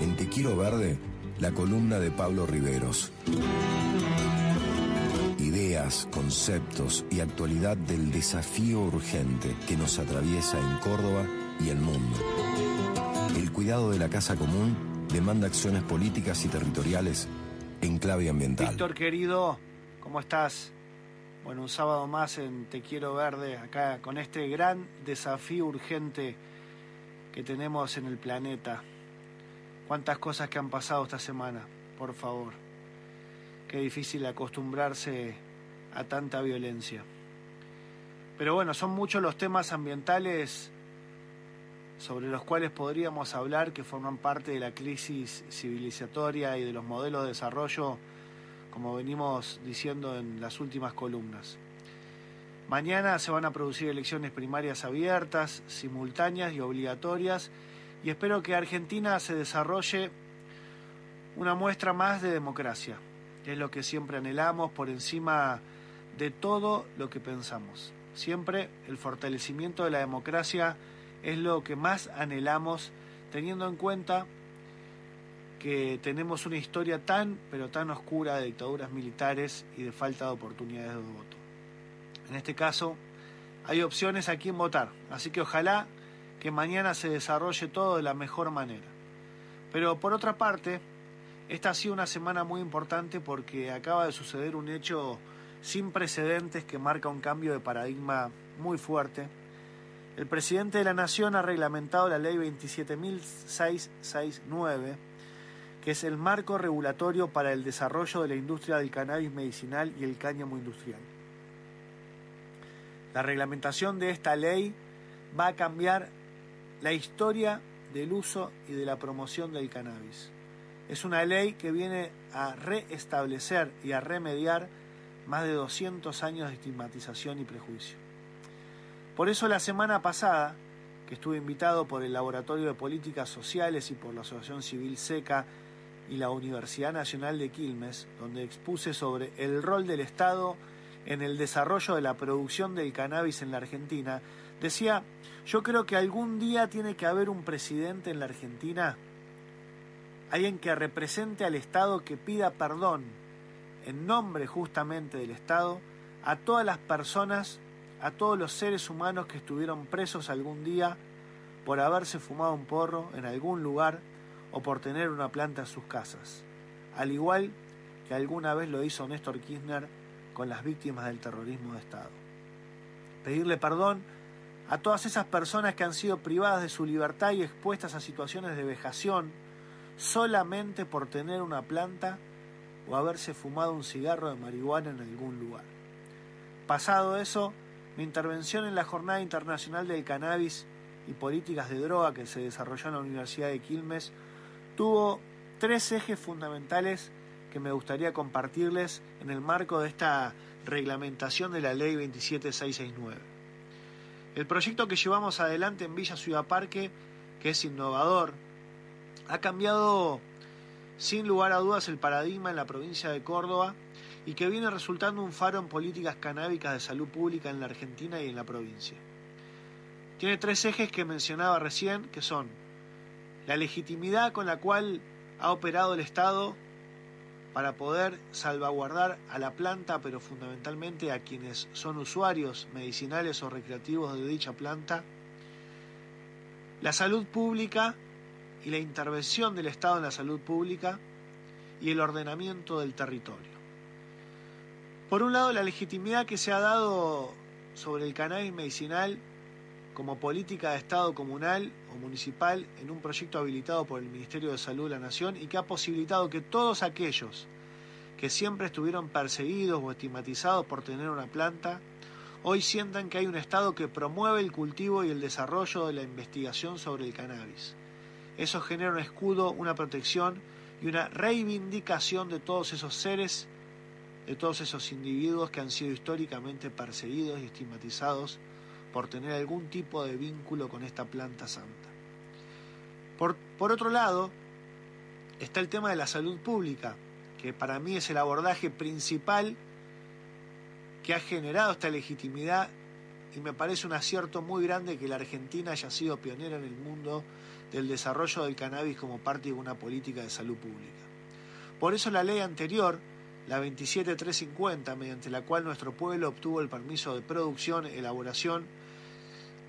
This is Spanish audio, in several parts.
En Te Quiero Verde, la columna de Pablo Riveros. Ideas, conceptos y actualidad del desafío urgente que nos atraviesa en Córdoba y el mundo. El cuidado de la casa común demanda acciones políticas y territoriales en clave ambiental. Víctor querido, ¿cómo estás? Bueno, un sábado más en Te Quiero Verde, acá con este gran desafío urgente que tenemos en el planeta. Cuántas cosas que han pasado esta semana, por favor. Qué difícil acostumbrarse a tanta violencia. Pero bueno, son muchos los temas ambientales sobre los cuales podríamos hablar que forman parte de la crisis civilizatoria y de los modelos de desarrollo como venimos diciendo en las últimas columnas. Mañana se van a producir elecciones primarias abiertas, simultáneas y obligatorias y espero que Argentina se desarrolle una muestra más de democracia, es lo que siempre anhelamos por encima de todo lo que pensamos. Siempre el fortalecimiento de la democracia es lo que más anhelamos teniendo en cuenta que tenemos una historia tan, pero tan oscura de dictaduras militares y de falta de oportunidades de voto. En este caso, hay opciones a quién votar, así que ojalá que mañana se desarrolle todo de la mejor manera. Pero por otra parte, esta ha sido una semana muy importante porque acaba de suceder un hecho sin precedentes que marca un cambio de paradigma muy fuerte. El presidente de la Nación ha reglamentado la ley 27.669 que es el marco regulatorio para el desarrollo de la industria del cannabis medicinal y el cáñamo industrial. La reglamentación de esta ley va a cambiar la historia del uso y de la promoción del cannabis. Es una ley que viene a reestablecer y a remediar más de 200 años de estigmatización y prejuicio. Por eso la semana pasada, que estuve invitado por el Laboratorio de Políticas Sociales y por la Asociación Civil SECA y la Universidad Nacional de Quilmes, donde expuse sobre el rol del Estado en el desarrollo de la producción del cannabis en la Argentina, decía, yo creo que algún día tiene que haber un presidente en la Argentina, alguien que represente al Estado que pida perdón en nombre justamente del Estado a todas las personas, a todos los seres humanos que estuvieron presos algún día por haberse fumado un porro en algún lugar o por tener una planta en sus casas, al igual que alguna vez lo hizo Néstor Kirchner con las víctimas del terrorismo de Estado. Pedirle perdón a todas esas personas que han sido privadas de su libertad y expuestas a situaciones de vejación solamente por tener una planta o haberse fumado un cigarro de marihuana en algún lugar. Pasado eso, mi intervención en la Jornada Internacional del Cannabis y Políticas de Droga que se desarrolló en la Universidad de Quilmes tuvo tres ejes fundamentales que me gustaría compartirles en el marco de esta reglamentación de la ley 27669. El proyecto que llevamos adelante en Villa Ciudad Parque, que es innovador, ha cambiado sin lugar a dudas el paradigma en la provincia de Córdoba y que viene resultando un faro en políticas canábicas de salud pública en la Argentina y en la provincia. Tiene tres ejes que mencionaba recién, que son la legitimidad con la cual ha operado el Estado para poder salvaguardar a la planta, pero fundamentalmente a quienes son usuarios medicinales o recreativos de dicha planta, la salud pública y la intervención del Estado en la salud pública y el ordenamiento del territorio. Por un lado, la legitimidad que se ha dado sobre el cannabis medicinal como política de Estado comunal o municipal en un proyecto habilitado por el Ministerio de Salud de la Nación y que ha posibilitado que todos aquellos que siempre estuvieron perseguidos o estigmatizados por tener una planta, hoy sientan que hay un Estado que promueve el cultivo y el desarrollo de la investigación sobre el cannabis. Eso genera un escudo, una protección y una reivindicación de todos esos seres, de todos esos individuos que han sido históricamente perseguidos y estigmatizados por tener algún tipo de vínculo con esta planta santa. Por, por otro lado, está el tema de la salud pública, que para mí es el abordaje principal que ha generado esta legitimidad y me parece un acierto muy grande que la Argentina haya sido pionera en el mundo del desarrollo del cannabis como parte de una política de salud pública. Por eso la ley anterior, la 27350, mediante la cual nuestro pueblo obtuvo el permiso de producción, elaboración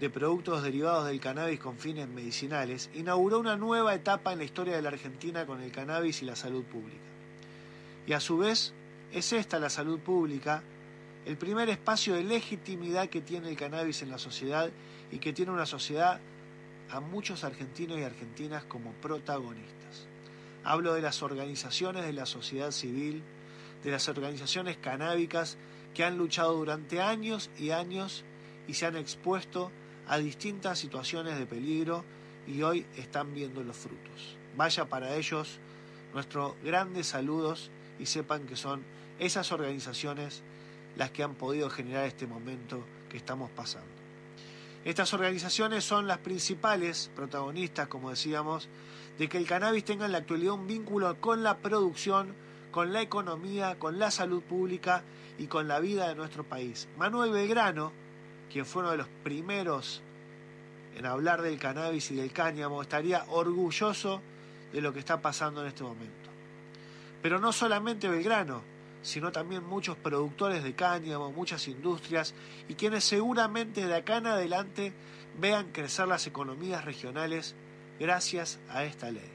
de productos derivados del cannabis con fines medicinales, inauguró una nueva etapa en la historia de la Argentina con el cannabis y la salud pública. Y a su vez, es esta la salud pública el primer espacio de legitimidad que tiene el cannabis en la sociedad y que tiene una sociedad a muchos argentinos y argentinas como protagonistas. Hablo de las organizaciones de la sociedad civil, de las organizaciones canábicas que han luchado durante años y años y se han expuesto a distintas situaciones de peligro y hoy están viendo los frutos. Vaya para ellos nuestros grandes saludos y sepan que son esas organizaciones las que han podido generar este momento que estamos pasando. Estas organizaciones son las principales protagonistas, como decíamos, de que el cannabis tenga en la actualidad un vínculo con la producción, con la economía, con la salud pública y con la vida de nuestro país. Manuel Belgrano, quien fue uno de los primeros en hablar del cannabis y del cáñamo, estaría orgulloso de lo que está pasando en este momento. Pero no solamente Belgrano, sino también muchos productores de cáñamo, muchas industrias y quienes seguramente de acá en adelante vean crecer las economías regionales gracias a esta ley.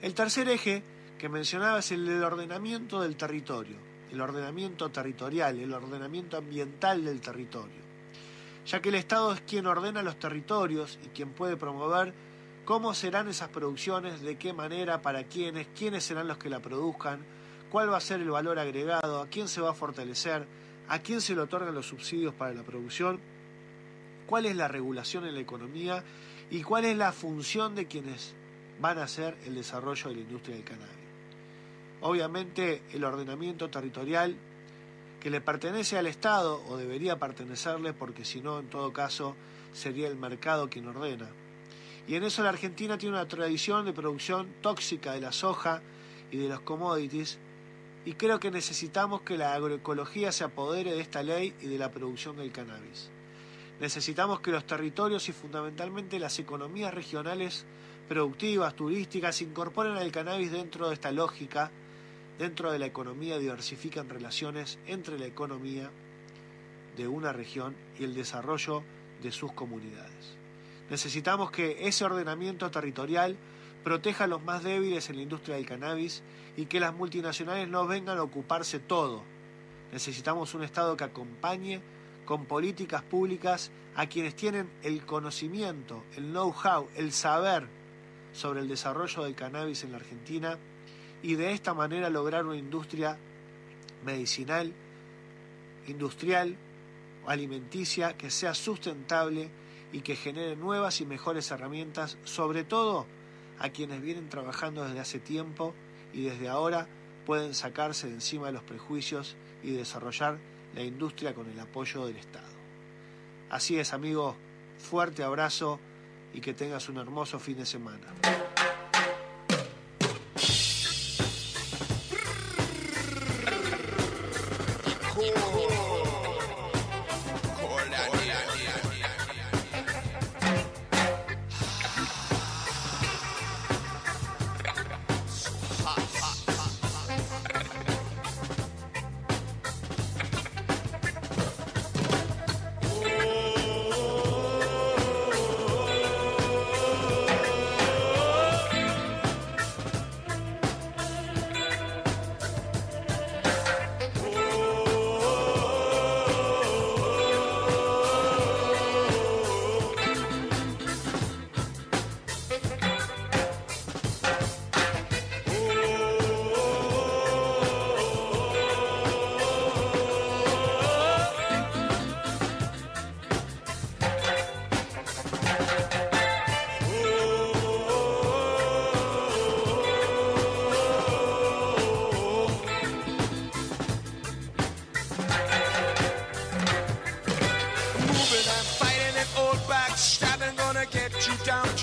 El tercer eje que mencionaba es el del ordenamiento del territorio, el ordenamiento territorial, el ordenamiento ambiental del territorio, ya que el Estado es quien ordena los territorios y quien puede promover cómo serán esas producciones, de qué manera, para quiénes, quiénes serán los que la produzcan, cuál va a ser el valor agregado, a quién se va a fortalecer, a quién se le otorgan los subsidios para la producción, cuál es la regulación en la economía y cuál es la función de quienes van a hacer el desarrollo de la industria del cannabis. Obviamente el ordenamiento territorial que le pertenece al Estado o debería pertenecerle porque si no en todo caso sería el mercado quien ordena. Y en eso la Argentina tiene una tradición de producción tóxica de la soja y de los commodities y creo que necesitamos que la agroecología se apodere de esta ley y de la producción del cannabis. Necesitamos que los territorios y fundamentalmente las economías regionales productivas, turísticas, incorporen al cannabis dentro de esta lógica, dentro de la economía diversifican relaciones entre la economía de una región y el desarrollo de sus comunidades. Necesitamos que ese ordenamiento territorial proteja a los más débiles en la industria del cannabis y que las multinacionales no vengan a ocuparse todo. Necesitamos un Estado que acompañe con políticas públicas a quienes tienen el conocimiento, el know-how, el saber sobre el desarrollo del cannabis en la Argentina y de esta manera lograr una industria medicinal, industrial alimenticia que sea sustentable y que genere nuevas y mejores herramientas, sobre todo a quienes vienen trabajando desde hace tiempo y desde ahora pueden sacarse de encima de los prejuicios y desarrollar la industria con el apoyo del Estado. Así es, amigo, fuerte abrazo y que tengas un hermoso fin de semana.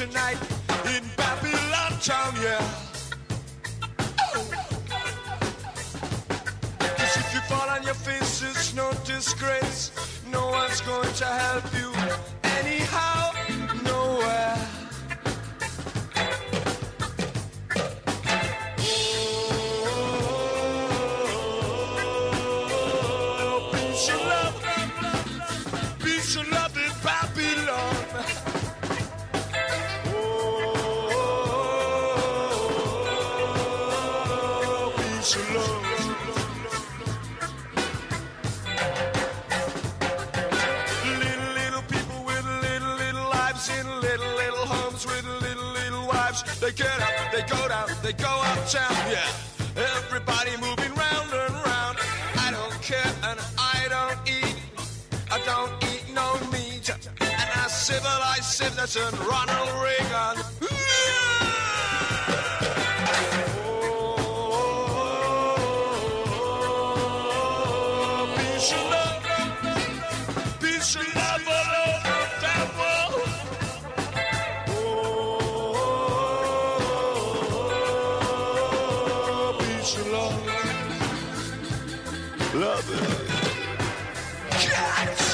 Tonight in Babylon town, yeah. Cause if you fall on your face is no disgrace. No one's going to help you little little people with little little lives in little little homes with little little wives. They get up, they go down, they go uptown, yeah. Everybody moving round and round. I don't care and I don't eat. I don't eat no meat. And I civilize citizen Ronald Reagan. Come on.